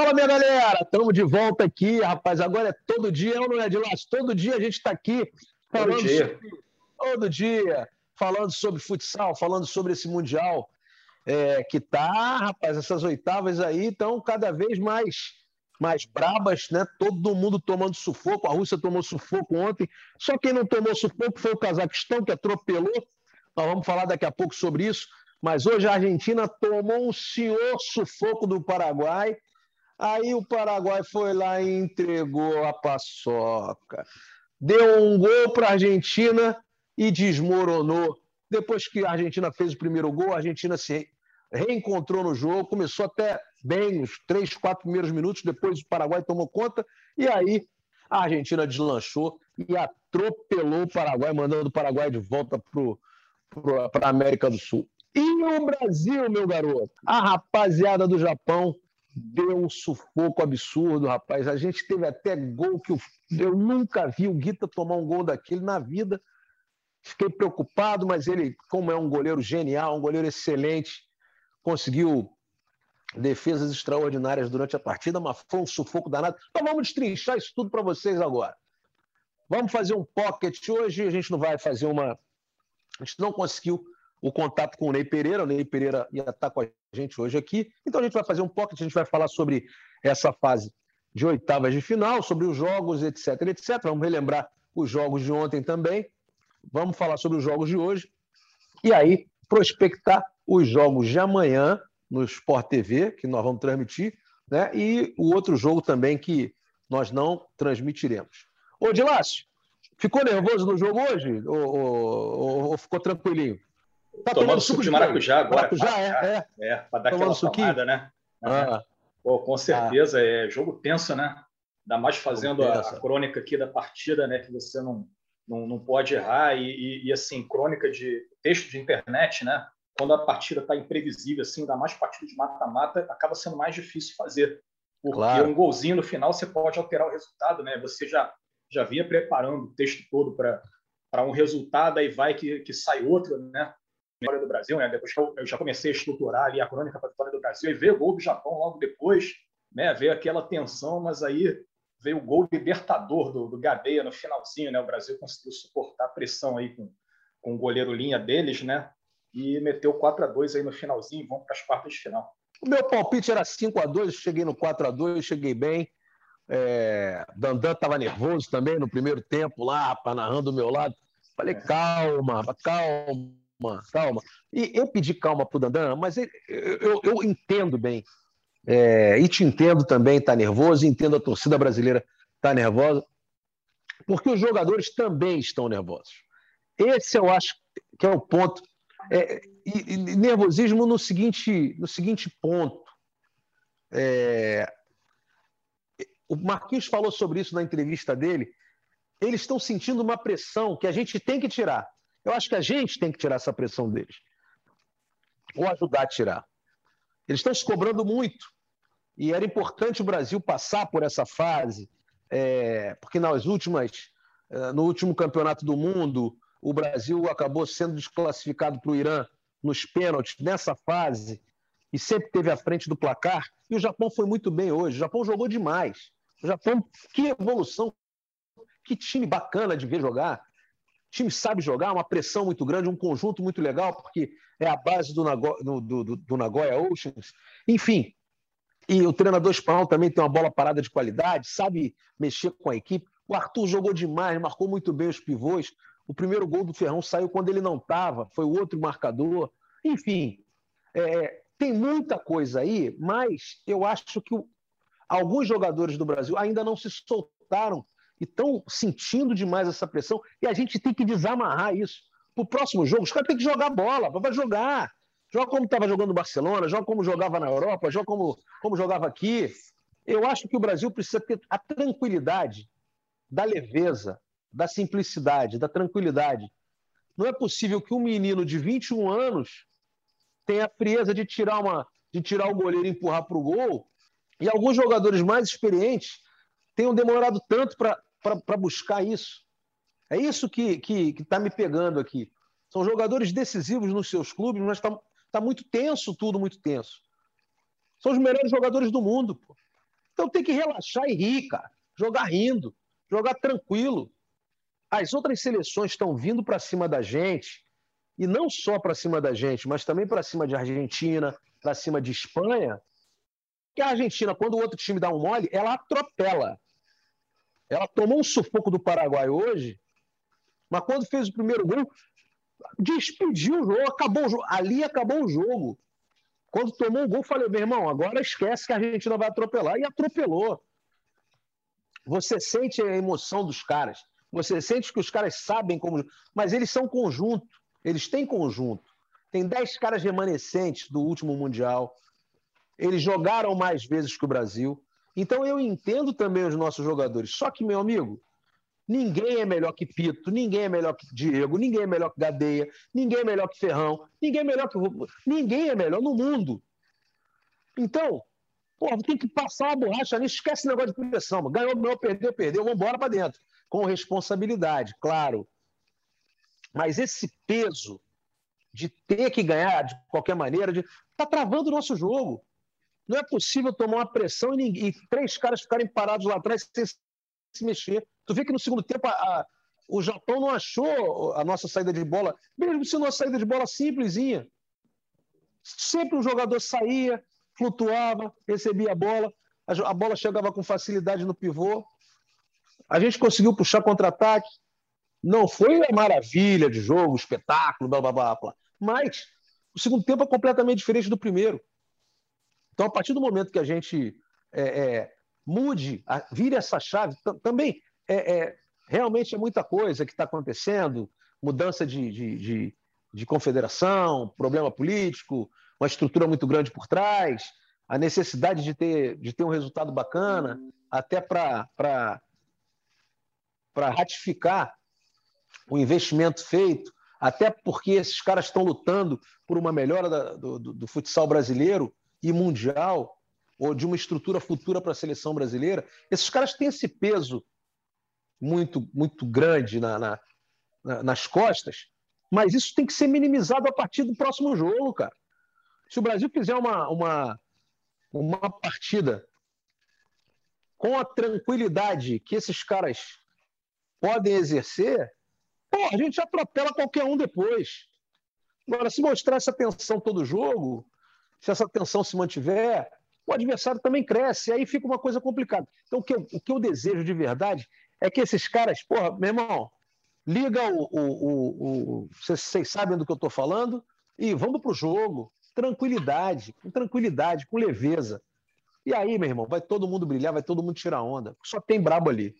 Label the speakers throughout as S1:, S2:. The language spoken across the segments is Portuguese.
S1: Fala, minha galera! Estamos de volta aqui, rapaz. Agora é todo dia, não é de lá? Todo dia a gente está aqui falando todo dia. Sobre, todo dia, falando sobre futsal, falando sobre esse Mundial é, que tá, rapaz, essas oitavas aí estão cada vez mais mais brabas, né? Todo mundo tomando sufoco. A Rússia tomou sufoco ontem. Só quem não tomou sufoco foi o Cazaquistão, que atropelou. Nós vamos falar daqui a pouco sobre isso. Mas hoje a Argentina tomou um senhor sufoco do Paraguai. Aí o Paraguai foi lá e entregou a paçoca. Deu um gol para a Argentina e desmoronou. Depois que a Argentina fez o primeiro gol, a Argentina se reencontrou no jogo, começou até bem os três, quatro primeiros minutos, depois o Paraguai tomou conta, e aí a Argentina deslanchou e atropelou o Paraguai, mandando o Paraguai de volta para a América do Sul. E o Brasil, meu garoto? A rapaziada do Japão deu um sufoco absurdo, rapaz. A gente teve até gol que eu, eu nunca vi o Guita tomar um gol daquele na vida. Fiquei preocupado, mas ele, como é um goleiro genial, um goleiro excelente, conseguiu defesas extraordinárias durante a partida, mas foi um sufoco danado. Então vamos destrinchar isso tudo para vocês agora. Vamos fazer um pocket hoje. A gente não vai fazer uma. A gente não conseguiu o contato com o Ney Pereira. O Ney Pereira ia estar com a gente hoje aqui. Então a gente vai fazer um pocket, a gente vai falar sobre essa fase de oitavas de final, sobre os jogos, etc, etc. Vamos relembrar os jogos de ontem também. Vamos falar sobre os jogos de hoje. E aí, prospectar os jogos de amanhã no Sport TV, que nós vamos transmitir, né? e o outro jogo também que nós não transmitiremos. Ô, Dilácio, ficou nervoso no jogo hoje? Ou, ou, ou ficou tranquilinho?
S2: Tá tomando, suco de maracujá agora.
S1: Maracujá, é, é.
S2: É, para dar tomando aquela tomada, né? Ah. Pô, com certeza, ah. é jogo tenso, né? Ainda mais fazendo a, a, crônica aqui da partida, né? Que você não, não, não pode errar. E, e, e, assim, crônica de texto de internet, né? Quando a partida está imprevisível, assim, ainda mais partida de mata-mata, acaba sendo mais difícil fazer. Porque claro. um golzinho no final você pode alterar o resultado, né? Você já, já vinha preparando o texto todo para um resultado, aí vai que, que sai outro, né? Vitória do Brasil, né? Depois que eu, eu, já comecei a estruturar ali a crônica para a Vitória do Brasil e ver o gol do Japão logo depois, né? Ver aquela tensão, mas aí veio o gol libertador do, do Gadeia no finalzinho, né? O Brasil conseguiu suportar a pressão aí com, com o goleiro linha deles, né? E meteu 4 a 2 aí no finalzinho, vão para as quartas de final.
S1: O meu palpite era 5 a 2 cheguei no 4 a 2 cheguei bem. É, Dandan estava nervoso também no primeiro tempo lá, narrando do meu lado. Falei, é. calma, calma calma. E eu pedi calma para o Dandan, mas eu, eu, entendo bem. É, e te entendo também, está nervoso, entendo a torcida brasileira está nervosa, porque os jogadores também estão nervosos. Esse eu acho que é o ponto. É, e, e nervosismo no seguinte, no seguinte ponto. É, o Marquinhos falou sobre isso na entrevista dele. Eles estão sentindo uma pressão que a gente tem que tirar. Eu acho que a gente tem que tirar essa pressão deles. Ou ajudar a tirar. Eles estão se cobrando muito. E era importante o Brasil passar por essa fase, é, porque nas últimas, é, no último campeonato do mundo, o Brasil acabou sendo desclassificado para o Irã nos pênaltis nessa fase e sempre teve à frente do placar. E o Japão foi muito bem hoje. O Japão jogou demais. O Japão, que evolução, que time bacana de ver jogar. O time sabe jogar, uma pressão muito grande, um conjunto muito legal, porque é a base do, Nago, do, do, do Nagoya Oceans. Enfim, e o treinador espanhol também tem uma bola parada de qualidade, sabe mexer com a equipe. O Arthur jogou demais, marcou muito bem os pivôs. O primeiro gol do Ferrão saiu quando ele não estava, foi o outro marcador. Enfim, é, tem muita coisa aí, mas eu acho que o, alguns jogadores do Brasil ainda não se soltaram e estão sentindo demais essa pressão e a gente tem que desamarrar isso. Para o próximo jogo, os caras têm que jogar bola, vai jogar. Joga como estava jogando no Barcelona, joga como jogava na Europa, joga como, como jogava aqui. Eu acho que o Brasil precisa ter a tranquilidade da leveza, da simplicidade, da tranquilidade. Não é possível que um menino de 21 anos tenha a frieza de tirar, uma, de tirar o goleiro e empurrar para o gol, e alguns jogadores mais experientes tenham demorado tanto para para buscar isso. É isso que está que, que tá me pegando aqui. São jogadores decisivos nos seus clubes, mas está tá muito tenso tudo, muito tenso. São os melhores jogadores do mundo. Pô. Então tem que relaxar e rir, cara. Jogar rindo, jogar tranquilo. As outras seleções estão vindo para cima da gente, e não só para cima da gente, mas também para cima de Argentina, para cima de Espanha. Que a Argentina, quando o outro time dá um mole, ela atropela. Ela tomou um sufoco do Paraguai hoje, mas quando fez o primeiro gol, despediu o jogo, acabou o jogo. Ali acabou o jogo. Quando tomou o gol, falei, meu irmão, agora esquece que a Argentina vai atropelar. E atropelou. Você sente a emoção dos caras. Você sente que os caras sabem como. Mas eles são conjunto. Eles têm conjunto. Tem dez caras remanescentes do último Mundial. Eles jogaram mais vezes que o Brasil. Então eu entendo também os nossos jogadores. Só que, meu amigo, ninguém é melhor que Pito, ninguém é melhor que Diego, ninguém é melhor que Gadeia, ninguém é melhor que Ferrão, ninguém é melhor que. Ninguém é melhor no mundo. Então, Pô, tem que passar uma borracha nisso, esquece esse negócio de pressão. Ganhou, ganhou, perdeu, perdeu, vamos embora para dentro. Com responsabilidade, claro. Mas esse peso de ter que ganhar de qualquer maneira, de... tá travando o nosso jogo. Não é possível tomar uma pressão e, ninguém... e três caras ficarem parados lá atrás sem se mexer. Tu vê que no segundo tempo a, a... o Japão não achou a nossa saída de bola, mesmo sendo uma saída de bola simplesinha. Sempre um jogador saía, flutuava, recebia a bola, a bola chegava com facilidade no pivô. A gente conseguiu puxar contra-ataque. Não foi a maravilha de jogo, espetáculo, blá, blá, blá, blá. Mas o segundo tempo é completamente diferente do primeiro. Então, a partir do momento que a gente é, é, mude, a, vire essa chave, também é, é, realmente é muita coisa que está acontecendo mudança de, de, de, de confederação, problema político, uma estrutura muito grande por trás, a necessidade de ter, de ter um resultado bacana, até para ratificar o investimento feito, até porque esses caras estão lutando por uma melhora da, do, do, do futsal brasileiro e mundial, ou de uma estrutura futura para a seleção brasileira. Esses caras têm esse peso muito, muito grande na, na, na, nas costas, mas isso tem que ser minimizado a partir do próximo jogo, cara. Se o Brasil fizer uma, uma, uma partida com a tranquilidade que esses caras podem exercer, pô, a gente atropela qualquer um depois. Agora, se mostrar essa tensão todo jogo, se essa tensão se mantiver, o adversário também cresce, aí fica uma coisa complicada. Então, o que eu, o que eu desejo de verdade é que esses caras, porra, meu irmão, liga o. o, o, vocês, sabem do que eu estou falando, e vamos para o jogo tranquilidade, com tranquilidade, com leveza. E aí, meu irmão, vai todo mundo brilhar, vai todo mundo tirar onda. Só tem brabo ali.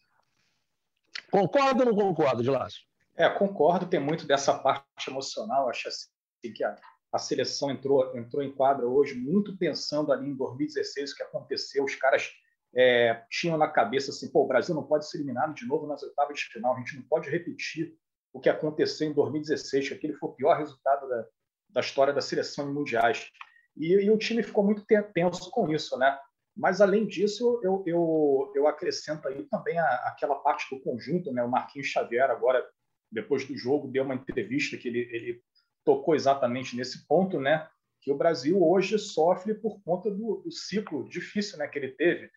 S1: Concorda ou não de laço?
S2: É, concordo, tem muito dessa parte emocional. Acho assim que a, a seleção entrou, entrou em quadra hoje muito pensando ali em 2016, o que aconteceu. Os caras é, tinham na cabeça assim: pô, o Brasil não pode ser eliminado de novo nas oitavas de final, a gente não pode repetir o que aconteceu em 2016, que aquele foi o pior resultado da, da história da seleção em mundiais. E, e, o time ficou muito tenso com isso, né? Mas, além disso, eu, eu, eu acrescento aí também a, aquela parte do conjunto, né? O Marquinhos Xavier, agora, depois do jogo, deu uma entrevista que ele, ele tocou exatamente nesse ponto, né? Que o Brasil hoje sofre por conta do, do ciclo difícil né, que ele teve.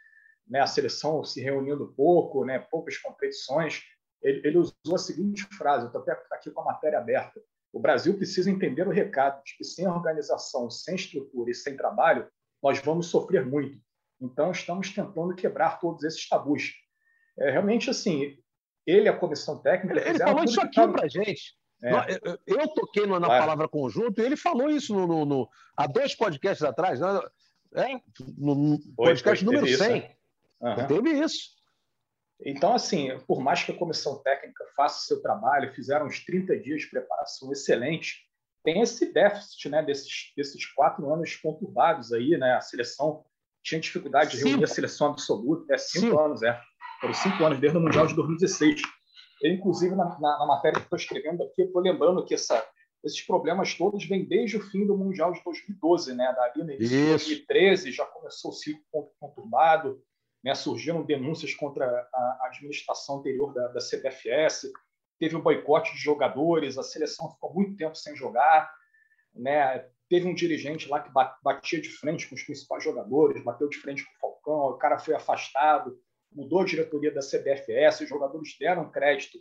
S2: Né? A seleção se reunindo pouco, né? poucas competições. Ele, ele usou a seguinte frase, eu estou até aqui com a matéria aberta. O Brasil precisa entender o recado de que sem organização, sem estrutura e sem trabalho, nós vamos sofrer muito. Então, estamos tentando quebrar todos esses tabus. É, realmente, assim, ele, a comissão técnica.
S1: Ele, ele falou isso aqui para a gente. É. Eu, eu, toquei na claro. palavra conjunto e ele falou isso no, no, no há dois podcasts atrás, né? é, no, podcast foi, número 100. Uhum. Teve isso.
S2: Então, assim, por mais que a comissão técnica faça seu trabalho, fizeram uns 30 dias de preparação excelente, tem esse déficit né, desses, desses quatro anos conturbados aí, né? A seleção tinha dificuldade de reunir cinco. a seleção absoluta, é cinco, cinco, anos, é. Foram cinco anos, desde o Mundial de 2016. Eu, inclusive, na, na, na matéria que estou escrevendo aqui, estou lembrando que essa, esses problemas todos vêm desde o fim do Mundial de 2012, né? Dali no início de 2013 já começou o ciclo conturbado, né, surgiram denúncias contra a administração anterior da, da CBFS, teve um boicote de jogadores, a seleção ficou muito tempo sem jogar, né, teve um dirigente lá que batia de frente com os principais jogadores, bateu de frente com o Falcão, o cara foi afastado, mudou a diretoria da CBFS, os jogadores deram crédito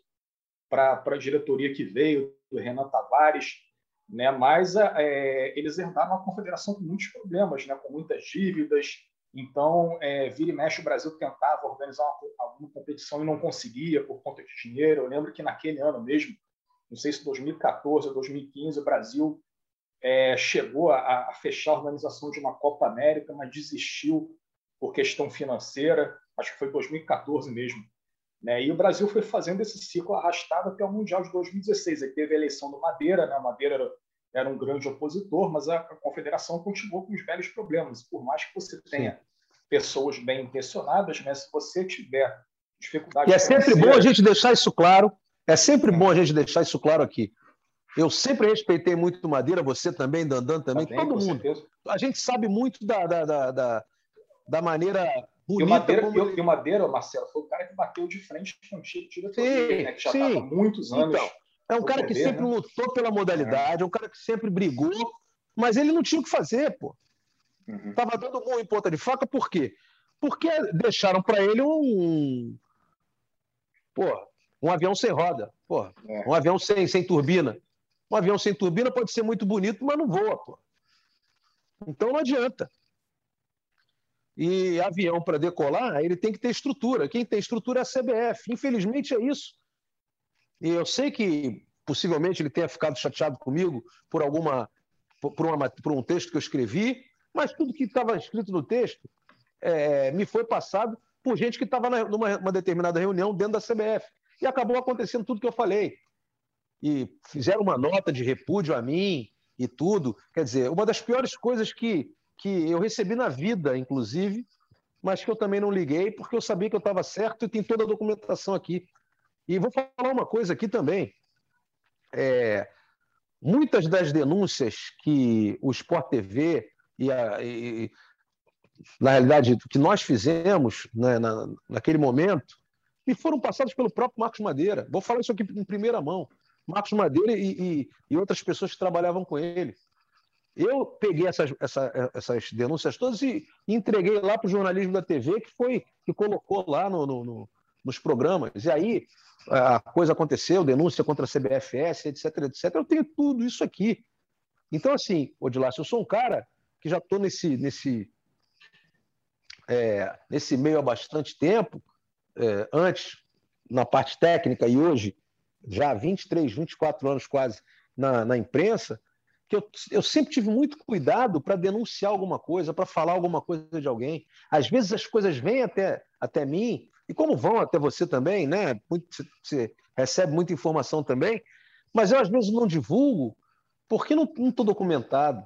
S2: para a diretoria que veio, do Renan Tavares, né? mas é, eles herdaram uma confederação com muitos problemas, né? com muitas dívidas, então, é, vira e mexe, o Brasil tentava organizar uma, alguma competição e não conseguia por conta de dinheiro. Eu lembro que naquele ano mesmo, não sei se 2014 ou 2015, o Brasil é, chegou a, a, fechar a organização de uma Copa América, mas desistiu por questão financeira. Acho que foi 2014 mesmo. Né? E o Brasil foi fazendo esse ciclo arrastado até o Mundial de 2016. Aí teve a eleição do Madeira, né? Madeira era, era um grande opositor, mas a, a, confederação continuou com os velhos problemas. Por mais que você tenha Sim. pessoas bem intencionadas, né? se você tiver dificuldade.
S1: E é sempre bom a gente deixar isso claro é sempre bom a gente deixar isso claro aqui. Eu sempre respeitei muito Madeira, você também, Dandan também, também todo mundo. Certeza. A gente sabe muito da, da, da, da maneira bonita.
S2: E o, Madeira, como... e o Madeira, Marcelo, foi o cara que bateu de frente com o Chico diretoria, né, que já estava há muitos anos. Então,
S1: é um cara que sempre né? lutou pela modalidade, é. um cara que sempre brigou, mas ele não tinha o que fazer, pô. Uhum. Tava dando gol em ponta de faca, por quê? Porque deixaram para ele um. Pô, um avião sem roda, porra. É. um avião sem, sem turbina. Um avião sem turbina pode ser muito bonito, mas não voa. Porra. Então não adianta. E avião para decolar, ele tem que ter estrutura. Quem tem estrutura é a CBF. Infelizmente é isso. E eu sei que possivelmente ele tenha ficado chateado comigo por alguma por, uma, por um texto que eu escrevi, mas tudo que estava escrito no texto é, me foi passado por gente que estava numa determinada reunião dentro da CBF. E acabou acontecendo tudo que eu falei. E fizeram uma nota de repúdio a mim e tudo. Quer dizer, uma das piores coisas que, que eu recebi na vida, inclusive, mas que eu também não liguei, porque eu sabia que eu estava certo e tem toda a documentação aqui. E vou falar uma coisa aqui também. É, muitas das denúncias que o Sport TV e, a, e na realidade, que nós fizemos né, na, naquele momento, e foram passados pelo próprio Marcos Madeira. Vou falar isso aqui em primeira mão. Marcos Madeira e, e, e outras pessoas que trabalhavam com ele. Eu peguei essas, essa, essas denúncias todas e entreguei lá para o jornalismo da TV, que foi que colocou lá no, no, no, nos programas. E aí a coisa aconteceu, denúncia contra a CBFS, etc, etc. Eu tenho tudo isso aqui. Então, assim, Odilácio, eu sou um cara que já estou nesse, nesse, é, nesse meio há bastante tempo, é, antes na parte técnica e hoje, já há 23, 24 anos quase na, na imprensa, que eu, eu sempre tive muito cuidado para denunciar alguma coisa, para falar alguma coisa de alguém. Às vezes as coisas vêm até, até mim, e como vão até você também, né? Muito, você recebe muita informação também, mas eu às vezes não divulgo porque não estou documentado.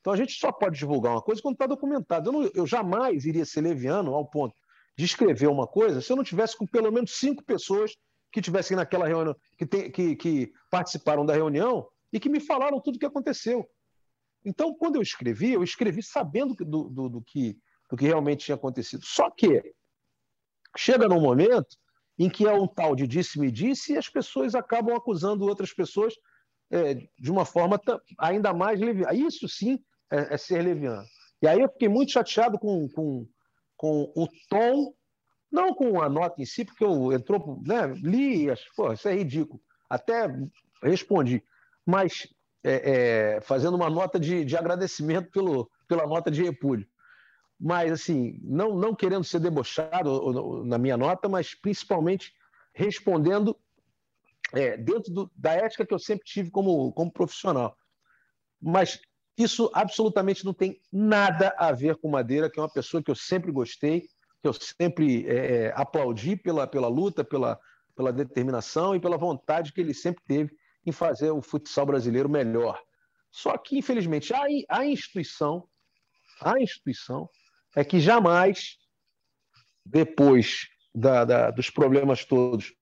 S1: Então a gente só pode divulgar uma coisa quando está documentado. Eu, não, eu jamais iria ser leviano ao ponto de escrever uma coisa se eu não tivesse com pelo menos cinco pessoas que tivessem naquela reunião, que, tem, que, que participaram da reunião e que me falaram tudo o que aconteceu. Então, quando eu escrevi, eu escrevi sabendo do, do, do, que, do que realmente tinha acontecido. Só que chega num momento em que é um tal de disse-me-disse e as pessoas acabam acusando outras pessoas é, de uma forma ainda mais leviana. Isso sim é, é, ser leviano. E aí eu fiquei muito chateado com, com, com o tom, não com a nota em si, porque eu entrou, né, li, pô, isso é ridículo. Até respondi, mas é, é, fazendo uma nota de, de agradecimento pelo, pela nota de repúdio. Mas, assim, não, não querendo ser debochado na minha nota, mas principalmente respondendo é, dentro do, da ética que eu sempre tive como, como profissional. Mas isso absolutamente não tem nada a ver com Madeira, que é uma pessoa que eu sempre gostei, que eu sempre é, é, aplaudi pela, pela luta, pela, pela determinação e pela vontade que ele sempre teve em fazer o futsal brasileiro melhor. Só que, infelizmente, a, a instituição, a instituição é que jamais, depois da, da, dos problemas todos,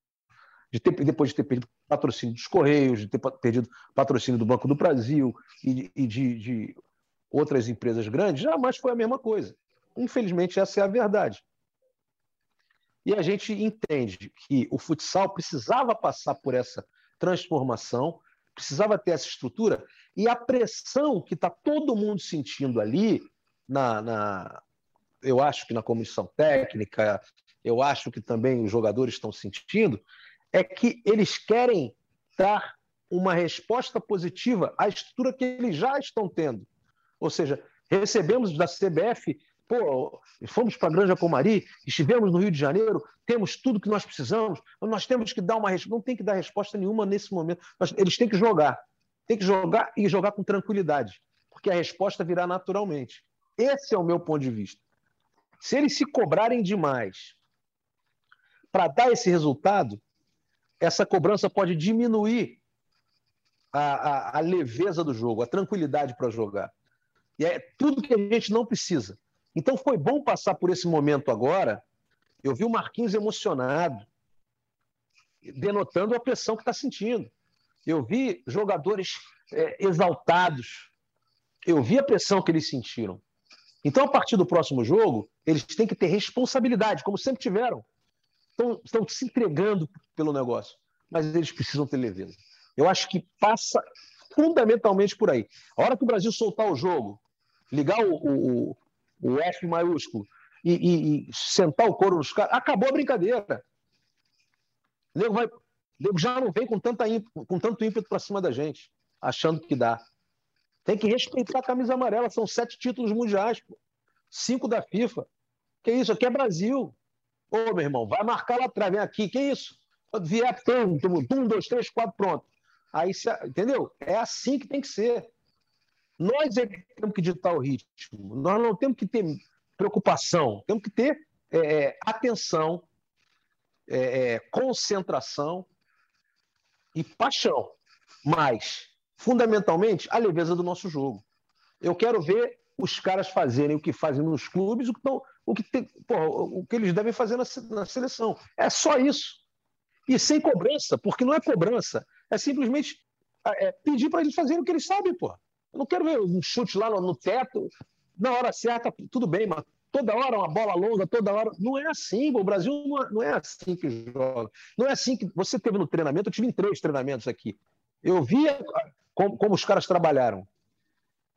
S1: de ter, depois de ter perdido patrocínio dos Correios, de ter perdido patrocínio do Banco do Brasil e, e de, de outras empresas grandes, jamais foi a mesma coisa. Infelizmente, essa é a verdade. E a gente entende que o futsal precisava passar por essa transformação, precisava ter essa estrutura e a pressão que está todo mundo sentindo ali, na, na, eu acho que na comissão técnica, eu acho que também os jogadores estão sentindo, é que eles querem dar uma resposta positiva à estrutura que eles já estão tendo. Ou seja, recebemos da CBF, pô, fomos para a Granja Comari, estivemos no Rio de Janeiro, temos tudo que nós precisamos, nós temos que dar uma resposta. Não tem que dar resposta nenhuma nesse momento. eles têm que jogar. Tem que jogar e jogar com tranquilidade, porque a resposta virá naturalmente. Esse é o meu ponto de vista. Se eles se cobrarem demais para dar esse resultado, essa cobrança pode diminuir a, a, a leveza do jogo, a tranquilidade para jogar. E é tudo que a gente não precisa. Então foi bom passar por esse momento agora. Eu vi o Marquinhos emocionado, denotando a pressão que está sentindo. Eu vi jogadores é, exaltados. Eu vi a pressão que eles sentiram. Então, a partir do próximo jogo, eles têm que ter responsabilidade, como sempre tiveram. Estão, estão se entregando pelo negócio, mas eles precisam ter leveza. Eu acho que passa fundamentalmente por aí. A hora que o Brasil soltar o jogo, ligar o, o, o F maiúsculo e, e, e, sentar o couro nos caras, acabou a brincadeira. O nego, vai, o nego já não vem com, tanta, com tanto ímpeto para cima da gente, achando que dá. Tem que respeitar a camisa amarela. São sete títulos mundiais, pô. cinco da FIFA. Que isso? Aqui é Brasil. Ô, meu irmão, vai marcar lá atrás, vem aqui. Que isso? Quando vier, tum, um, dois, três, quatro, pronto. Aí, entendeu? É assim que tem que ser. Nós é que temos que ditar o ritmo. Nós não temos que ter preocupação. Temos que ter é, é atenção, é, é, concentração e paixão. Mas fundamentalmente, a leveza do nosso jogo. Eu quero ver os caras fazerem o que fazem nos clubes, o que, tão, o que, tem, porra, o que eles devem fazer na, na seleção. É só isso. E sem cobrança, porque não é cobrança, é simplesmente é, pedir para eles fazerem o que eles sabem, pô. Eu não quero ver um chute lá no, no teto, na hora certa, tudo bem, mas toda hora uma bola longa, toda hora. Não é assim, o Brasil não é, não é assim que joga. Não é assim que. Você teve no treinamento, eu tive em três treinamentos aqui. Eu via como, como os caras trabalharam.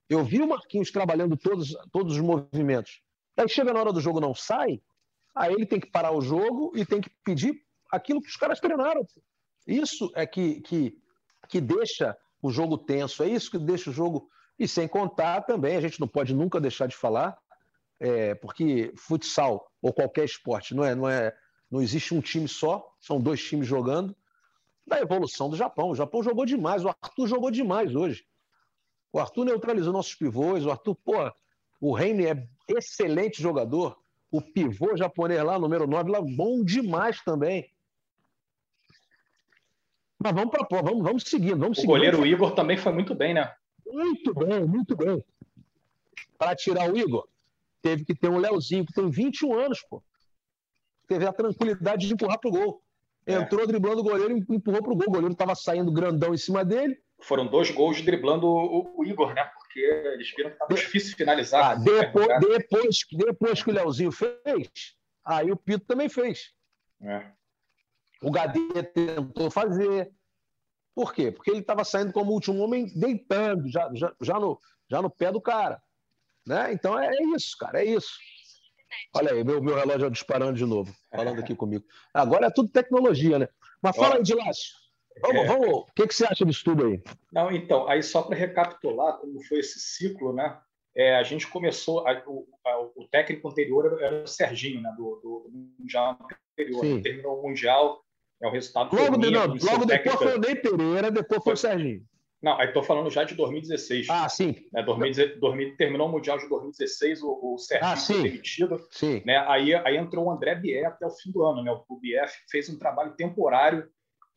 S1: Eu vi o Marquinhos trabalhando todos, todos os movimentos. Aí chega na hora do jogo não sai, aí ele tem que parar o jogo e tem que pedir aquilo que os caras treinaram. Isso é que, que, que deixa o jogo tenso, é isso que deixa o jogo. E sem contar também, a gente não pode nunca deixar de falar, é, porque futsal ou qualquer esporte não é, não é, não existe um time só, são dois times jogando da evolução do Japão. O Japão jogou demais, o Arthur jogou demais hoje. O Arthur neutralizou nossos pivôs, o Arthur, pô, o Reine é excelente jogador. O pivô japonês lá, número 9, lá, bom demais também. Mas vamos para vamos, vamos seguindo, vamos
S2: O
S1: seguindo.
S2: goleiro Igor também foi muito bem, né?
S1: Muito bem, muito bem. Para tirar o Igor, teve que ter um Leozinho, que tem 21 anos, pô. Teve a tranquilidade de empurrar pro gol. É. Entrou driblando o goleiro e empurrou para o gol. O goleiro estava saindo grandão em cima dele.
S2: Foram dois gols driblando o, o Igor, né? Porque eles viram que estava difícil finalizar.
S1: Ah, depois, depois, depois que o Leozinho fez, aí o Pito também fez. É. O Gadê tentou fazer. Por quê? Porque ele estava saindo como último homem, deitando, já, já, já, no, já no pé do cara. Né? Então é, é isso, cara, é isso. Olha aí, meu, meu relógio disparando de novo, falando aqui comigo. Agora é tudo tecnologia, né? Mas fala aí, Dilácio. Vamos, é... vamos. O que, que você acha disso tudo aí?
S2: Não, então, aí só para recapitular como foi esse ciclo, né? É, a gente começou, a, o, a, o, técnico anterior era o Serginho, né? Do, do Mundial anterior. Sim. Terminou o Mundial, é o resultado.
S1: Logo, de, não, logo depois foi o Ney Pereira, depois foi, o Serginho.
S2: Não, aí estou falando já de 2016.
S1: Ah, sim.
S2: Né, 2016 terminou o Mundial de 2016, o, o Serginho ah, foi demitido.
S1: Sim.
S2: Né, aí, aí entrou o André Bier até o fim do ano. Né, o Bier fez um trabalho temporário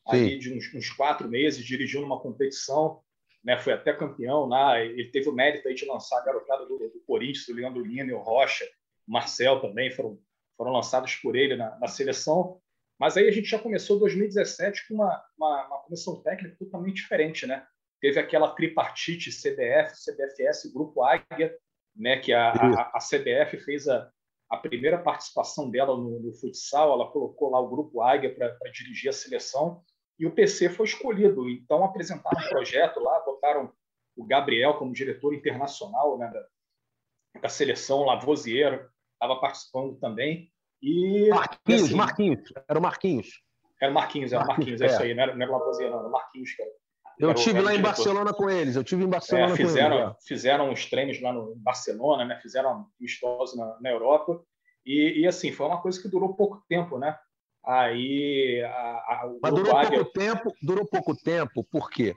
S2: aí de uns, uns, quatro meses, dirigindo uma competição. Né, foi até campeão lá. Ele teve o mérito aí de lançar a garotada do, do Corinthians, o Leandro Lino, o Rocha, o Marcel também foram, foram lançados por ele na, na seleção. Mas aí a gente já começou 2017 com uma, uma, uma comissão técnica totalmente diferente, né? teve aquela tripartite CBF, CBFS Grupo Águia, né, que a, a, a CBF fez a, a primeira participação dela no, no, futsal, ela colocou lá o Grupo Águia para dirigir a seleção, e o PC foi escolhido. Então, apresentaram um projeto lá, botaram o Gabriel como diretor internacional né, da, da seleção, Lavoisier estava participando também. E,
S1: Marquinhos, assim, Marquinhos, era o Marquinhos.
S2: Era o Marquinhos, era o Marquinhos, é, é isso aí, não era, não era o Lavoisier, não, era o Marquinhos, cara.
S1: Eu era tive lá em Barcelona com eles, eu tive em Barcelona
S2: é, fizeram, com eles. Fizeram uns treinos lá no Barcelona, né? fizeram amistosos na, na Europa, e, e, assim, foi uma coisa que durou pouco tempo, né? Aí a, a,
S1: Mas durou Águia... pouco tempo, durou pouco tempo, por quê?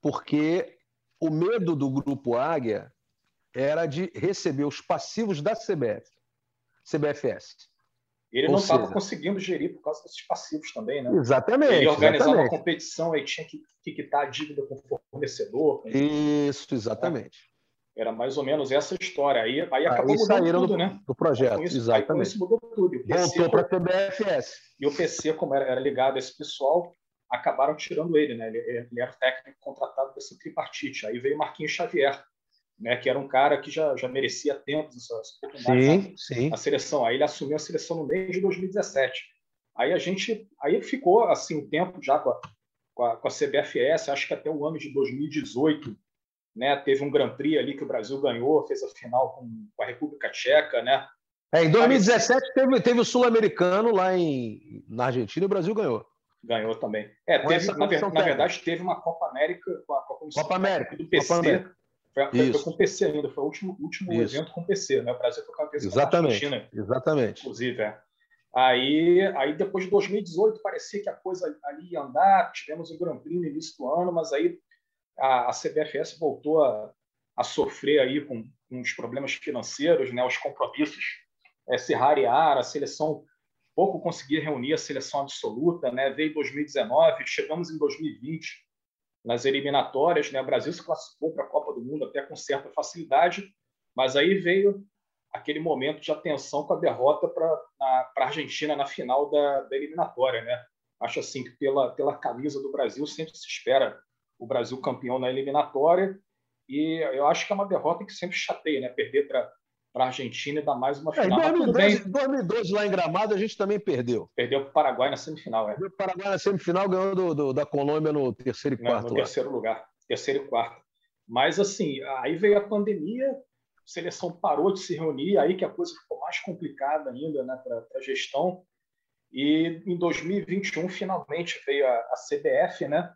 S1: Porque o medo do grupo Águia era de receber os passivos da CBF, CBFS.
S2: Ele Ou não estava conseguindo gerir por causa desses passivos também, né?
S1: Exatamente.
S2: Ele organizava
S1: exatamente.
S2: uma competição, aí tinha que, que quitar a dívida com o fornecedor.
S1: Isso, exatamente.
S2: Era mais ou menos essa história. Aí, aí acabou aí
S1: mudando tudo, do, né? Do projeto, isso, exatamente. Aí com
S2: isso mudou tudo.
S1: Voltou para a CBFS.
S2: E o PC, como era, era, ligado a esse pessoal, acabaram tirando ele, né? Ele, ele era técnico contratado dessa tripartite. Aí veio Marquinhos Xavier, né? Que era um cara que já, já merecia tempos essa, essa
S1: oportunidade sim, sim.
S2: na seleção. Aí ele assumiu a seleção no mês de 2017. Aí a gente, aí ficou assim um tempo já com a, com a, com a CBFS, acho que até o ano de 2018 né? Teve um Grand Prix ali que o Brasil ganhou, fez a final com, com a República Tcheca, né?
S1: É, em 2017 teve, teve o Sul-Americano lá em, na Argentina e o Brasil ganhou.
S2: Ganhou também. É, teve, na, na, verdade, teve uma Copa América com a Copa,
S1: Copa América
S2: do PC.
S1: América.
S2: Foi, foi, com PC ainda, foi o último, último evento com PC, né? O Brasil foi campeão
S1: Exatamente.
S2: Argentina.
S1: Exatamente.
S2: Inclusive, é. Aí, aí, depois de 2018, parecia que a coisa ali ia andar. Tivemos o Grand Prix no início do ano, mas aí a, a CBFS voltou a, a sofrer aí com, com, os problemas financeiros, né, os compromissos é, se rarearam, a seleção pouco conseguia reunir a seleção absoluta, né, veio 2019, chegamos em 2020 nas eliminatórias, né, o Brasil se classificou para a Copa do Mundo até com certa facilidade, mas aí veio aquele momento de atenção com a derrota para a Argentina na final da, da eliminatória, né? Acho assim que pela pela camisa do Brasil sempre se espera o Brasil campeão na eliminatória. E eu acho que é uma derrota que sempre chateia, né? Perder para para a Argentina e dar mais uma final.
S1: É, em 2012, 2012, lá em Gramado, a gente também perdeu.
S2: Perdeu para o Paraguai na semifinal, é.
S1: O Paraguai na semifinal ganhou do, do, da Colômbia no terceiro e quarto.
S2: No, no terceiro lugar, terceiro e quarto. Mas, assim, aí veio a pandemia, a seleção parou de se reunir, aí que a coisa ficou mais complicada ainda né, para a gestão. E em 2021, finalmente, veio a, a CBF, né?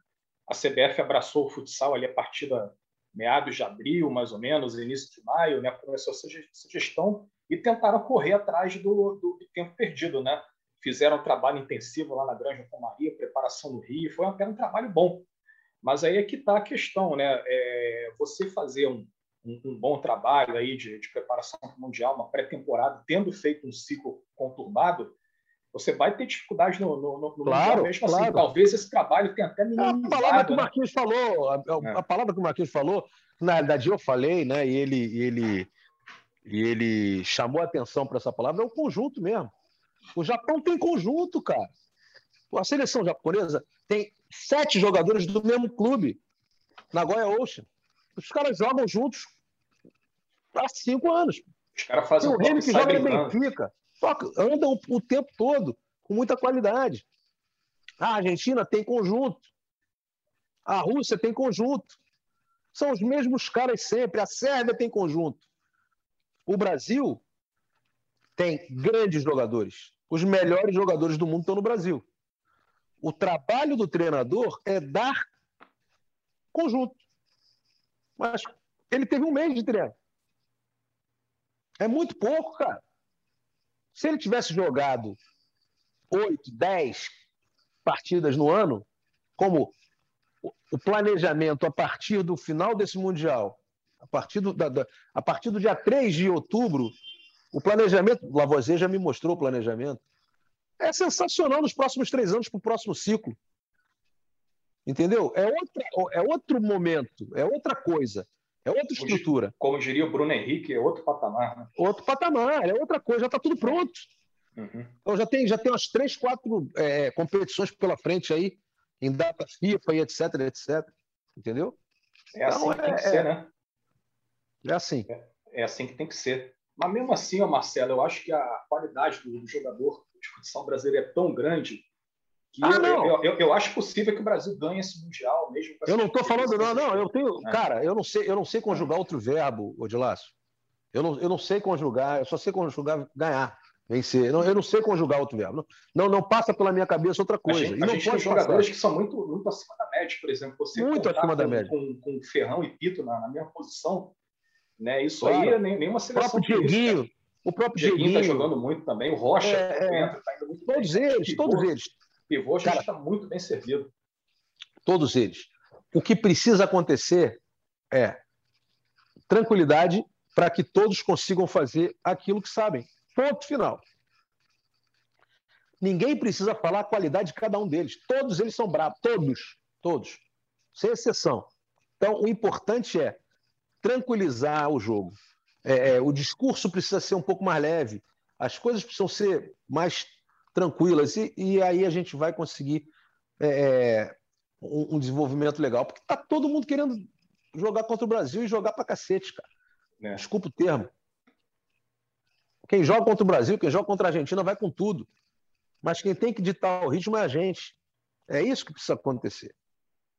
S2: A CBF abraçou o futsal ali a partir da meados de abril, mais ou menos, início de maio, né? Começou essa gestão e tentaram correr atrás do, do, tempo perdido, né? Fizeram um trabalho intensivo lá na Granja Maria, preparação no Rio, foi até um trabalho bom. Mas aí é que está a questão, né? É, você fazer um, um, um, bom trabalho aí de, de preparação mundial, uma pré-temporada, tendo feito um ciclo conturbado, você vai ter dificuldade no, no, no
S1: claro, mesmo assim. claro. assim.
S2: Talvez esse trabalho tenha até minimizado.
S1: A palavra que o né? Marquinhos né? falou, a, a, é. palavra que o Marquinhos falou, na realidade eu falei, né? E ele, ele, e ele chamou a atenção para essa palavra, é o conjunto mesmo. O Japão tem conjunto, cara. A seleção japonesa tem sete jogadores do mesmo clube, Nagoya Ocean. Os caras jogam juntos há cinco anos.
S2: Os caras fazem
S1: o Remy que joga no Benfica. Toca, andam o tempo todo, com muita qualidade. A Argentina tem conjunto. A Rússia tem conjunto. São os mesmos caras sempre. A Sérvia tem conjunto. O Brasil tem grandes jogadores. Os melhores jogadores do mundo estão no Brasil. O trabalho do treinador é dar conjunto. Mas ele teve um mês de treino. É muito pouco, cara. Se ele tivesse jogado oito, dez partidas no ano, como o planejamento a partir do final desse Mundial, a partir do, da, da, a partir do dia 3 de outubro, o planejamento, Lavoisier já me mostrou o planejamento, é sensacional nos próximos três anos para o próximo ciclo. Entendeu? É, outra, é outro momento, é outra coisa. É outra estrutura.
S2: Como diria o Bruno Henrique, é outro patamar. Né?
S1: Outro patamar, é outra coisa, já está tudo pronto. Uhum. Então já tem, já tem umas três, quatro é, competições pela frente aí, em data FIFA e etc, etc. Entendeu?
S2: É assim então, que é, tem que ser, né?
S1: É assim.
S2: É, é, assim que tem que ser. Mas mesmo assim, ó, Marcelo, eu acho que a qualidade do, do jogador de futsal brasileiro é tão grande ah, eu, não. Eu, eu, eu, acho possível que o Brasil ganhe esse Mundial, mesmo
S1: Eu não estou falando, não, não, eu tenho. É. Cara, eu não sei, eu não sei conjugar outro verbo, Odilácio. Eu não, eu não sei conjugar, eu só sei conjugar ganhar, vencer. Eu não, eu não sei conjugar outro verbo. Não, não passa pela minha cabeça outra coisa. A
S2: gente, a gente tem jogadores que são muito, muito acima da média, por exemplo. Você
S1: muito acima da média.
S2: Com, com Ferrão e Pito na, na mesma posição, né? Isso claro. aí é nem, nenhuma seleção.
S1: O próprio Dieguinho. O próprio Dieguinho
S2: está jogando muito também. O Rocha
S1: é,
S2: entra, tá indo muito
S1: Todos
S2: bem.
S1: eles, todos eles.
S2: Pivô, a gente está muito bem servido.
S1: Todos eles. O que precisa acontecer é tranquilidade para que todos consigam fazer aquilo que sabem. Ponto final. Ninguém precisa falar a qualidade de cada um deles. Todos eles são bravos. Todos. Todos. Sem exceção. Então, o importante é tranquilizar o jogo. É, é, o discurso precisa ser um pouco mais leve. As coisas precisam ser mais tranquilas. E, e aí a gente vai conseguir é, é, um, um, desenvolvimento legal. Porque está todo mundo querendo jogar contra o Brasil e jogar para cacete, cara. É. Desculpa o termo. Quem joga contra o Brasil, quem joga contra a Argentina, vai com tudo. Mas quem tem que ditar o ritmo é a gente. É isso que precisa acontecer.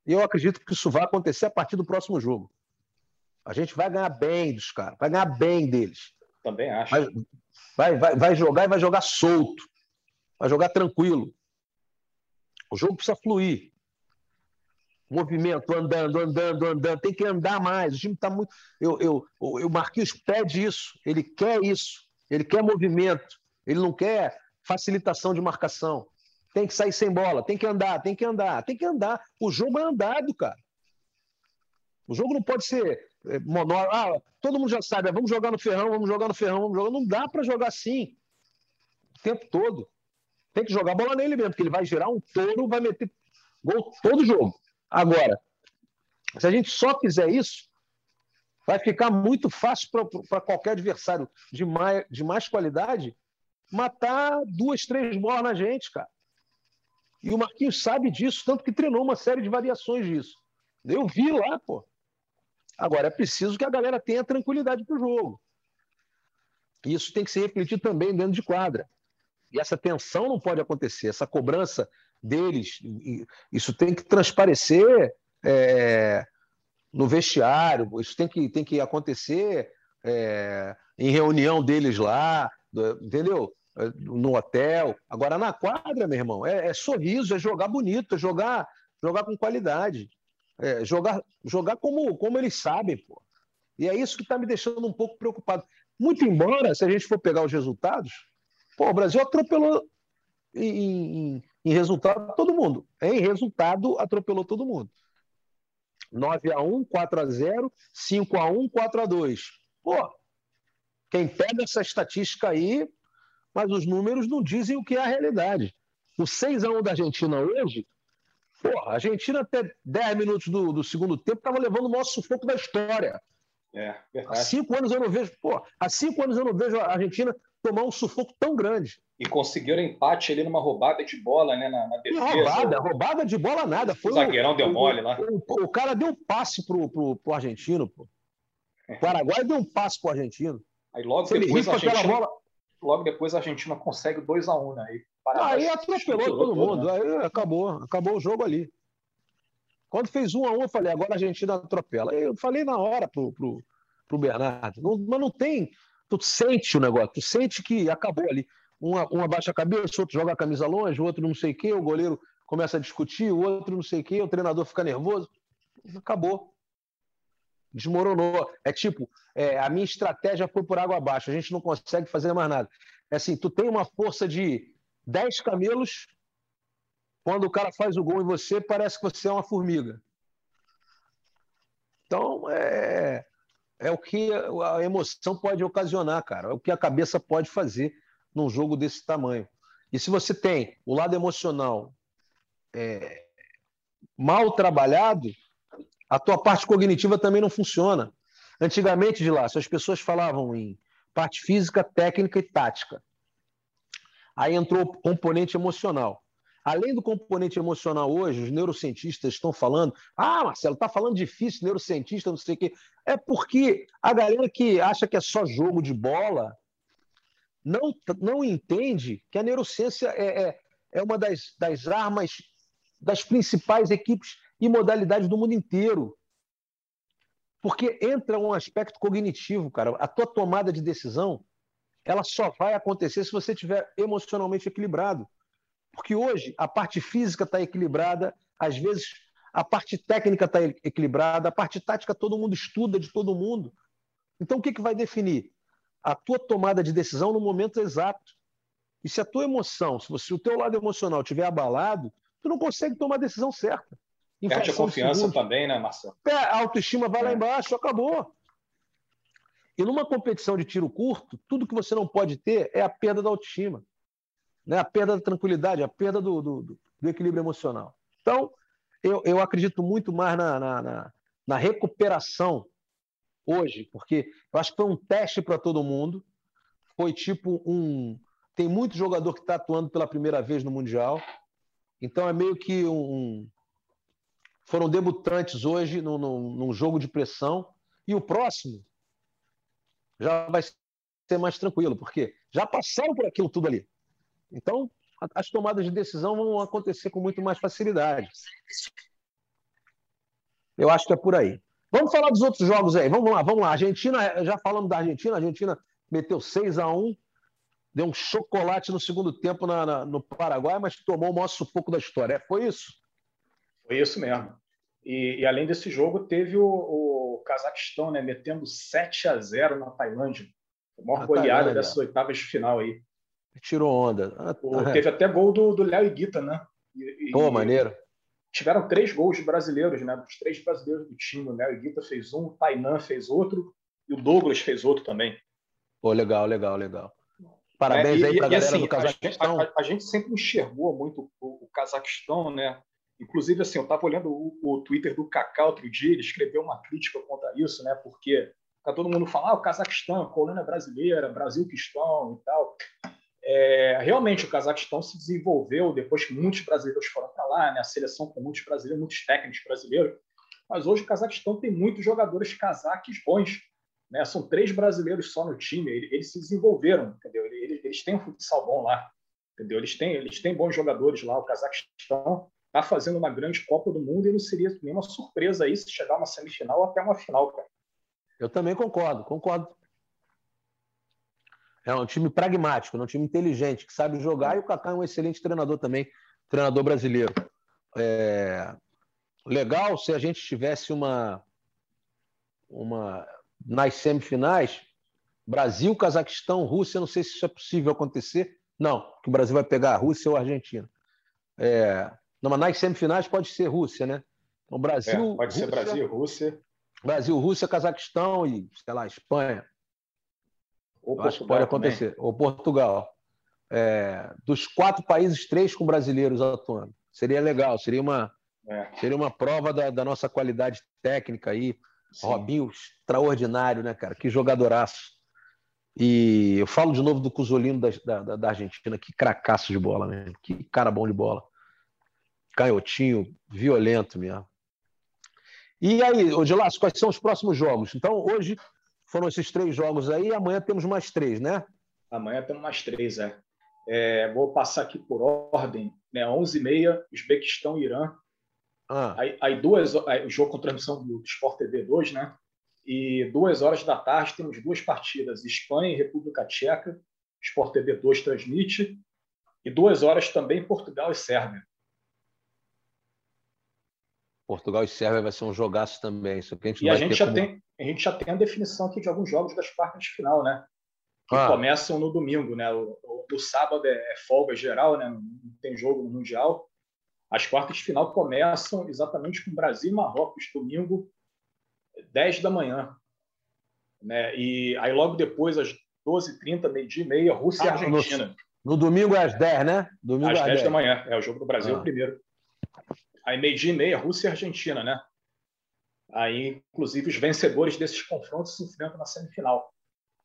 S1: E eu acredito que isso vai acontecer a partir do próximo jogo. A gente vai ganhar bem dos caras, vai ganhar bem deles.
S2: Também acho.
S1: Vai, vai, vai, vai jogar e vai jogar solto vai jogar tranquilo. O jogo precisa fluir. Movimento, andando, andando, andando. Tem que andar mais. O time está muito. Eu, eu, o Marquinhos pede isso. Ele quer isso. Ele quer movimento. Ele não quer facilitação de marcação. Tem que sair sem bola. Tem que andar, tem que andar, tem que andar. O jogo é andado, cara. O jogo não pode ser é, monólogo. Ah, todo mundo já sabe, ah, vamos jogar no ferrão, vamos jogar no ferrão, vamos jogar. Não dá para jogar assim o tempo todo. Tem que jogar a bola nele mesmo, porque ele vai gerar um touro, vai meter gol todo jogo. Agora, se a gente só fizer isso, vai ficar muito fácil para qualquer adversário de mais, de mais qualidade matar duas, três bolas na gente, cara. E o Marquinhos sabe disso, tanto que treinou uma série de variações disso. Eu vi lá, pô. Agora, é preciso que a galera tenha tranquilidade para o jogo. Isso tem que se refletir também dentro de quadra. E essa tensão não pode acontecer, essa cobrança deles, isso tem que transparecer é, no vestiário, isso tem que, tem que acontecer é, em reunião deles lá, entendeu? No hotel. Agora, na quadra, meu irmão, é, é sorriso, é jogar bonito, é jogar, jogar com qualidade, é jogar, jogar como, como eles sabem, pô. E é isso que está me deixando um pouco preocupado. Muito embora, se a gente for pegar os resultados, Pô, o Brasil atropelou em, em, em resultado todo mundo. Em resultado, atropelou todo mundo. 9 a 1 4 a 0 5 a 1 4 a 2 Pô, quem pega essa estatística aí, mas os números não dizem o que é a realidade. O 6 a 1 da Argentina hoje, porra, a Argentina até 10 minutos do, do segundo tempo estava levando o maior sufoco da história.
S2: É, verdade.
S1: Há cinco anos eu não vejo, pô, há cinco anos eu não vejo a Argentina tomar um sufoco tão grande.
S2: E conseguiram empate ali numa roubada de bola, né? Na, na defesa.
S1: roubada, roubada de bola nada. Foi
S2: o zagueirão deu mole lá.
S1: O, o, cara deu um passe pro, pro, pro argentino, pô. O Paraguai deu um passe pro argentino.
S2: Aí logo Se depois a Argentina, bola... logo depois a Argentina consegue 2 a 1 um, né? Aí,
S1: aí atropelou todo mundo. Né? Aí acabou, acabou o jogo ali. Quando fez um a um, eu falei, agora a Argentina atropela. Eu falei na hora pro, pro, pro Bernardo. Não, mas não tem. Tu sente o negócio, tu sente que acabou ali. Um, um abaixa a cabeça, outro joga a camisa longe, o outro não sei o quê, o goleiro começa a discutir, o outro não sei o quê, o treinador fica nervoso. Acabou. Desmoronou. É tipo, é, a minha estratégia foi por água abaixo, a gente não consegue fazer mais nada. É assim, tu tem uma força de 10 camelos quando o cara faz o gol em você, parece que você é uma formiga. Então, é, é o que a emoção pode ocasionar, cara. É o que a cabeça pode fazer num jogo desse tamanho. E se você tem o lado emocional é, mal trabalhado, a tua parte cognitiva também não funciona. Antigamente, de lá, as pessoas falavam em parte física, técnica e tática. Aí entrou o componente emocional. Além do componente emocional hoje, os neurocientistas estão falando, ah, Marcelo, está falando difícil, neurocientista, não sei o quê. É porque a galera que acha que é só jogo de bola não, não entende que a neurociência é, é, é uma das, das armas das principais equipes e modalidades do mundo inteiro. Porque entra um aspecto cognitivo, cara. A tua tomada de decisão, ela só vai acontecer se você estiver emocionalmente equilibrado. Porque hoje a parte física está equilibrada, às vezes a parte técnica está equilibrada, a parte tática todo mundo estuda de todo mundo. Então o que, que vai definir? A tua tomada de decisão no momento exato. E se a tua emoção, se você, o teu lado emocional estiver abalado, tu não consegue tomar a decisão certa.
S2: Perde a confiança também, né, Marcelo?
S1: A autoestima vai é. lá embaixo, acabou. E numa competição de tiro curto, tudo que você não pode ter é a perda da autoestima, né? a perda da tranquilidade, a perda do, do, do equilíbrio emocional. Então, eu, eu acredito muito mais na, na, na, na recuperação hoje, porque eu acho que foi um teste para todo mundo. Foi tipo um. Tem muito jogador que está atuando pela primeira vez no Mundial. Então é meio que um, foram debutantes hoje num, num, jogo de pressão. E o próximo já vai ser mais tranquilo, porque já passaram por aquilo tudo ali. Então, as tomadas de decisão vão acontecer com muito mais facilidade. Eu acho que é por aí. Vamos falar dos outros jogos aí. Vamos lá, vamos lá. Argentina, já falamos da Argentina, a Argentina meteu 6 a 1 deu um chocolate no segundo tempo na, na, no Paraguai, mas tomou o maior sufoco da história. É, foi isso?
S2: Foi isso mesmo. E, e além desse jogo, teve o, o Cazaquistão né, metendo 7 a 0 na Tailândia. A maior goleada dessas oitavas de final aí.
S1: Tirou onda.
S2: O, teve até gol do, do Léo Iguita, né?
S1: E, Pô, maneiro.
S2: Tiveram três gols brasileiros, né? Dos três brasileiros do time. O Léo Iguita fez um, o Tainan fez outro e o Douglas fez outro também.
S1: Pô, legal, legal, legal. Parabéns é, aí para a galera assim, do
S2: Cazaquistão. A, a, a, gente sempre enxergou muito o, o Cazaquistão, né? Inclusive, assim, eu estava olhando o, o, Twitter do Kaká outro dia, ele escreveu uma crítica contra isso, né? Porque tá todo mundo falando, ah, o Cazaquistão, colônia brasileira, Brasil-Quistão e tal. É, realmente, o Cazaquistão se desenvolveu depois que muitos brasileiros foram para lá, né? A seleção com muitos brasileiros, muitos técnicos brasileiros. Mas hoje o Cazaquistão tem muitos jogadores cazaques bons. Né? São três brasileiros só no time. Eles, eles se desenvolveram, entendeu? Eles, eles têm um futsal bom lá, entendeu? Eles têm, eles têm bons jogadores lá. O Cazaquistão está fazendo uma grande Copa do Mundo e não seria nenhuma surpresa aí se chegar uma semifinal ou até uma final, cara.
S1: Eu também concordo, concordo. É um time pragmático, é um time inteligente, que sabe jogar, e o Kaká é um excelente treinador também, treinador brasileiro. É... Legal se a gente tivesse uma, uma nas semifinais, Brasil, Cazaquistão, Rússia, não sei se isso é possível acontecer. Não, que o Brasil vai pegar a Rússia ou a Argentina. É, não, mas nas semifinais pode ser Rússia, né? Então, Brasil.
S2: É, pode Rússia, ser Brasil, Rússia.
S1: Brasil, Rússia, Cazaquistão e, sei lá, Espanha. Ou acho que pode acontecer. Também. Ou Portugal. É, dos quatro países, três com brasileiros atuando. Seria legal, seria uma, é. seria uma prova da, da, nossa qualidade técnica aí. Sim. Robinho, extraordinário, né, cara? Que jogadoraço. E eu falo de novo do Cusolino da, da, da Argentina, que cracaço de bola, né? Que cara bom de bola canhotinho, violento mesmo. E aí, Odilas, quais são os próximos jogos? Então, hoje foram esses três jogos aí, amanhã temos mais três, né?
S2: Amanhã temos mais três, é. é vou passar aqui por ordem, né? 11h30, Uzbequistão e Irã. Ah. Aí, aí, duas, aí, o jogo com transmissão do Sport TV 2, né? E duas horas da tarde temos duas partidas, Espanha e República Tcheca, Sport TV 2 transmite, e duas horas também Portugal e Sérvia.
S1: Portugal e Sérvia vai ser um jogaço também. Isso
S2: a gente e a gente, já como... tem, a gente já tem a definição aqui de alguns jogos das quartas de final, né? Que ah. começam no domingo, né? O, o, o, sábado é, é folga geral, né? Não tem jogo no Mundial. As quartas de final começam exatamente com Brasil e Marrocos, domingo, 10 da manhã. Né? E aí logo depois, às 12h30, meio-dia e meia, Rússia ah, e Argentina.
S1: No, no, domingo é às 10, né?
S2: Domingo às, às 10, 10 da manhã. É o jogo do Brasil ah. primeiro. Aí meio-dia e meia, Rússia e Argentina, né? Aí, inclusive, os vencedores desses confrontos se enfrentam na semifinal.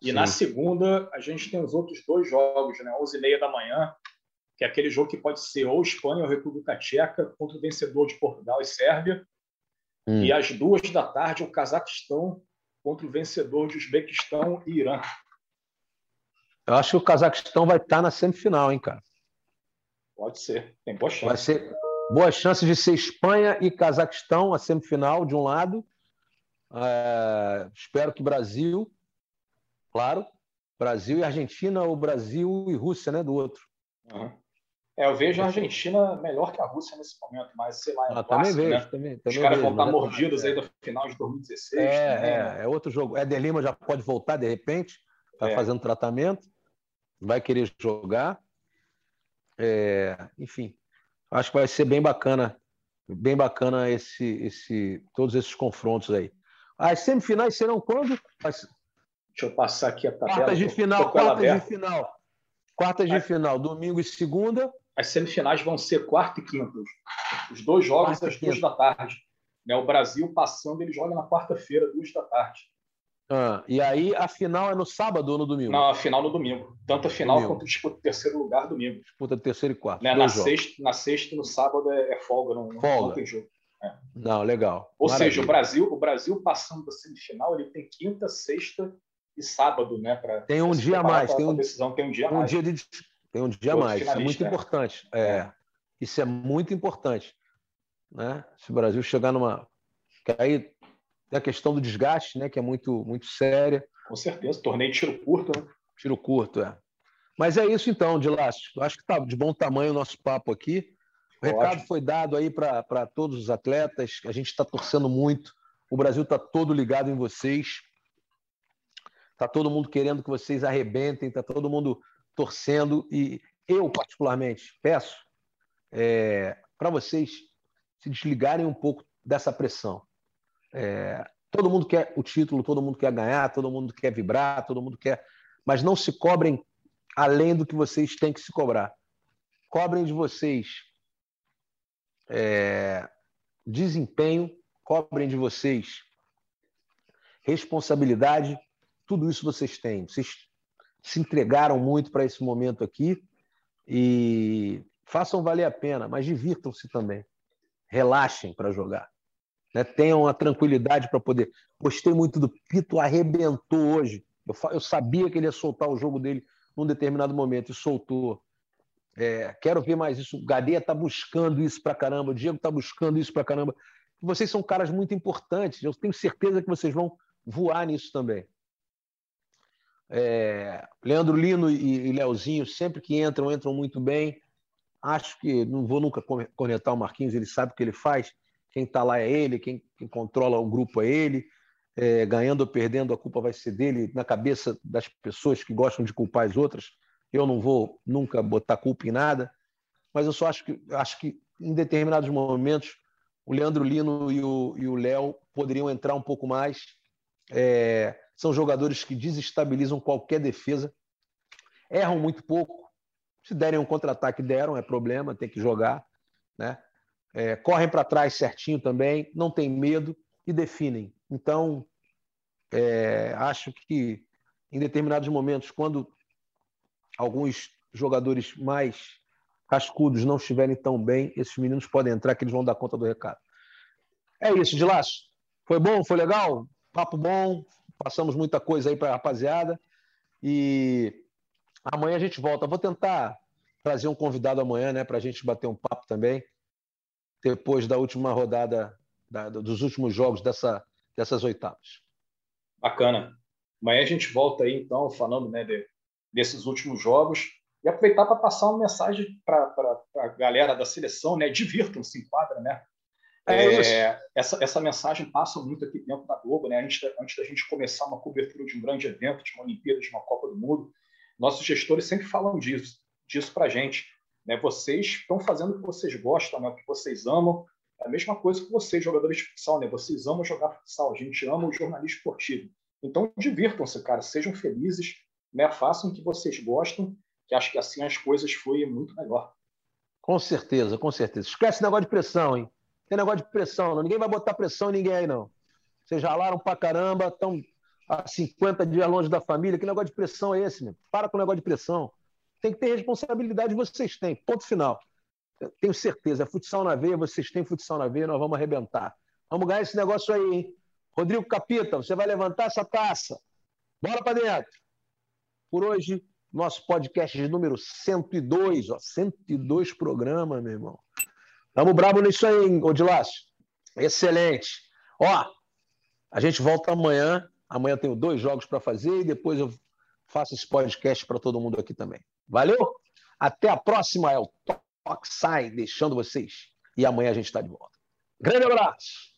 S2: E Sim. na segunda, a gente tem os outros dois jogos, né? 11 e meia da manhã, que é aquele jogo que pode ser ou Espanha ou República Tcheca contra o vencedor de Portugal e Sérvia. Hum. E às duas da tarde, o Cazaquistão contra o vencedor de Uzbequistão e Irã.
S1: Eu acho que o Cazaquistão vai estar na semifinal, hein, cara?
S2: Pode ser, tem boa chance.
S1: Vai ser boa chance de ser Espanha e Cazaquistão, a semifinal, de um lado. É, espero que Brasil, claro, Brasil e Argentina, ou Brasil e Rússia, né, do outro.
S2: Uhum. É, eu vejo a Argentina melhor que a Rússia nesse momento, mas sei lá. É um ah, clássico,
S1: também
S2: vejo,
S1: né? também, também
S2: Os caras
S1: vão
S2: estar mordidos é. aí do final de 2016. É,
S1: né? é, é outro jogo. Éder Lima já pode voltar de repente, está é. fazendo tratamento, vai querer jogar. É, enfim, acho que vai ser bem bacana, bem bacana esse, esse, todos esses confrontos aí. As semifinais serão quando?
S2: Deixa eu passar aqui a tabela.
S1: Quartas de final, quartas de final. Quartas de final, domingo e segunda.
S2: As semifinais vão ser quarta e quinta. Os dois jogos quarta às duas da tarde. Né? O Brasil passando, ele joga na quarta-feira, duas da tarde.
S1: Ah, e aí a final é no sábado ou no domingo?
S2: Não, a final no domingo. Tanto a final domingo. quanto disputa terceiro lugar domingo.
S1: Disputa terceiro e quarto.
S2: Né? Na, sexta, na sexta e no sábado é, é folga, não, folga. não tem jogo. É.
S1: Não, legal.
S2: Ou Maravilha. seja, o Brasil, o Brasil passando da semifinal, ele tem quinta, sexta e sábado, né? Pra,
S1: tem um dia a mais. Tem um,
S2: decisão, tem um dia
S1: a
S2: mais.
S1: Dia de, tem um dia a mais. Isso é muito importante. É. é. Isso é muito importante. Né? Se o Brasil chegar numa. Que aí tem a questão do desgaste, né? Que é muito, muito séria.
S2: Com certeza, torneio de tiro curto, né?
S1: Tiro curto, é. Mas é isso então, Dilácio. Acho que está de bom tamanho o nosso papo aqui. O recado Ótimo. foi dado aí para todos os atletas. A gente está torcendo muito. O Brasil está todo ligado em vocês. Está todo mundo querendo que vocês arrebentem. Está todo mundo torcendo. E eu, particularmente, peço é, para vocês se desligarem um pouco dessa pressão. É, Todo mundo quer o título, todo mundo quer ganhar, todo mundo quer vibrar, todo mundo quer. Mas não se cobrem além do que vocês têm que se cobrar. Cobrem de vocês é, desempenho, cobrem de vocês responsabilidade. Tudo isso vocês têm. Vocês se entregaram muito para esse momento aqui e façam valer a pena, mas divirtam-se também. Relaxem para jogar né, tenham a tranquilidade para poder. Gostei muito do Pito, arrebentou hoje. Eu, eu, sabia que ele ia soltar o jogo dele num determinado momento e soltou. É, quero ver mais isso. O Gadeia está buscando isso para caramba, o Diego está buscando isso para caramba. Vocês são caras muito importantes. Eu tenho certeza que vocês vão voar nisso também. É, Leandro Lino e, e Leozinho, sempre que entram, entram muito bem. Acho que não vou nunca conectar o Marquinhos, ele sabe o que ele faz quem está lá é ele, quem, quem, controla o grupo é ele. É, ganhando ou perdendo, a culpa vai ser dele na cabeça das pessoas que gostam de culpar as outras. Eu não vou nunca botar culpa em nada, mas eu só acho que, acho que em determinados momentos o Leandro Lino e o Léo poderiam entrar um pouco mais. É, são jogadores que desestabilizam qualquer defesa, erram muito pouco. Se derem um contra-ataque, deram, é problema, tem que jogar. Né? É, correm para trás certinho também, não tem medo e definem. Então, é, acho que em determinados momentos, quando alguns jogadores mais cascudos não estiverem tão bem, esses meninos podem entrar que eles vão dar conta do recado. É isso, Dilaço. Foi bom? Foi legal? Papo bom. Passamos muita coisa aí para a rapaziada. E amanhã a gente volta. Vou tentar trazer um convidado amanhã, né, para a gente bater um papo também depois da última rodada, da, dos últimos jogos dessa, dessas oitavas.
S2: Bacana. Amanhã a gente volta aí, então, falando né, de, desses últimos jogos e aproveitar para passar uma mensagem para a galera da seleção, né? Divirtam-se em quadra, né? É, é essa, essa mensagem passa muito aqui dentro da Globo, né? Antes da, antes da gente começar uma cobertura de um grande evento, de uma Olimpíada, de uma Copa do Mundo, nossos gestores sempre falam disso, disso para a gente. Né? Vocês estão fazendo o que vocês gostam, né? o que vocês amam. É a mesma coisa que vocês, jogadores de futsal. Né? Vocês amam jogar futsal. A gente ama o jornalismo esportivo. Então, divirtam-se, cara. Sejam felizes. Né? Façam o que vocês gostam, que acho que assim as coisas fluem muito melhor.
S1: Com certeza, com certeza. Esquece negócio de pressão, hein? Tem negócio de pressão, não. Ninguém vai botar pressão em ninguém aí, não. Vocês ralaram pra caramba, estão a 50 dias longe da família. Que negócio de pressão é esse, meu? Para com o negócio de pressão tem que ter responsabilidade, vocês têm. Ponto final. Eu tenho certeza, é futsal na veia, vocês têm futsal na veia, nós vamos arrebentar. Vamos ganhar esse negócio aí, hein? Rodrigo Capita, você vai levantar essa taça. Bora para dentro. Por hoje, nosso podcast de número 102, ó, 102 programas, meu irmão. Tamo bravo nisso aí, hein, Odilácio? Excelente. Ó, a gente volta amanhã. Amanhã tenho dois jogos para fazer e depois eu faço esse podcast para todo mundo aqui também. Valeu? Até a próxima. É o Talk Sai, deixando vocês. E amanhã a gente está de volta. Grande abraço!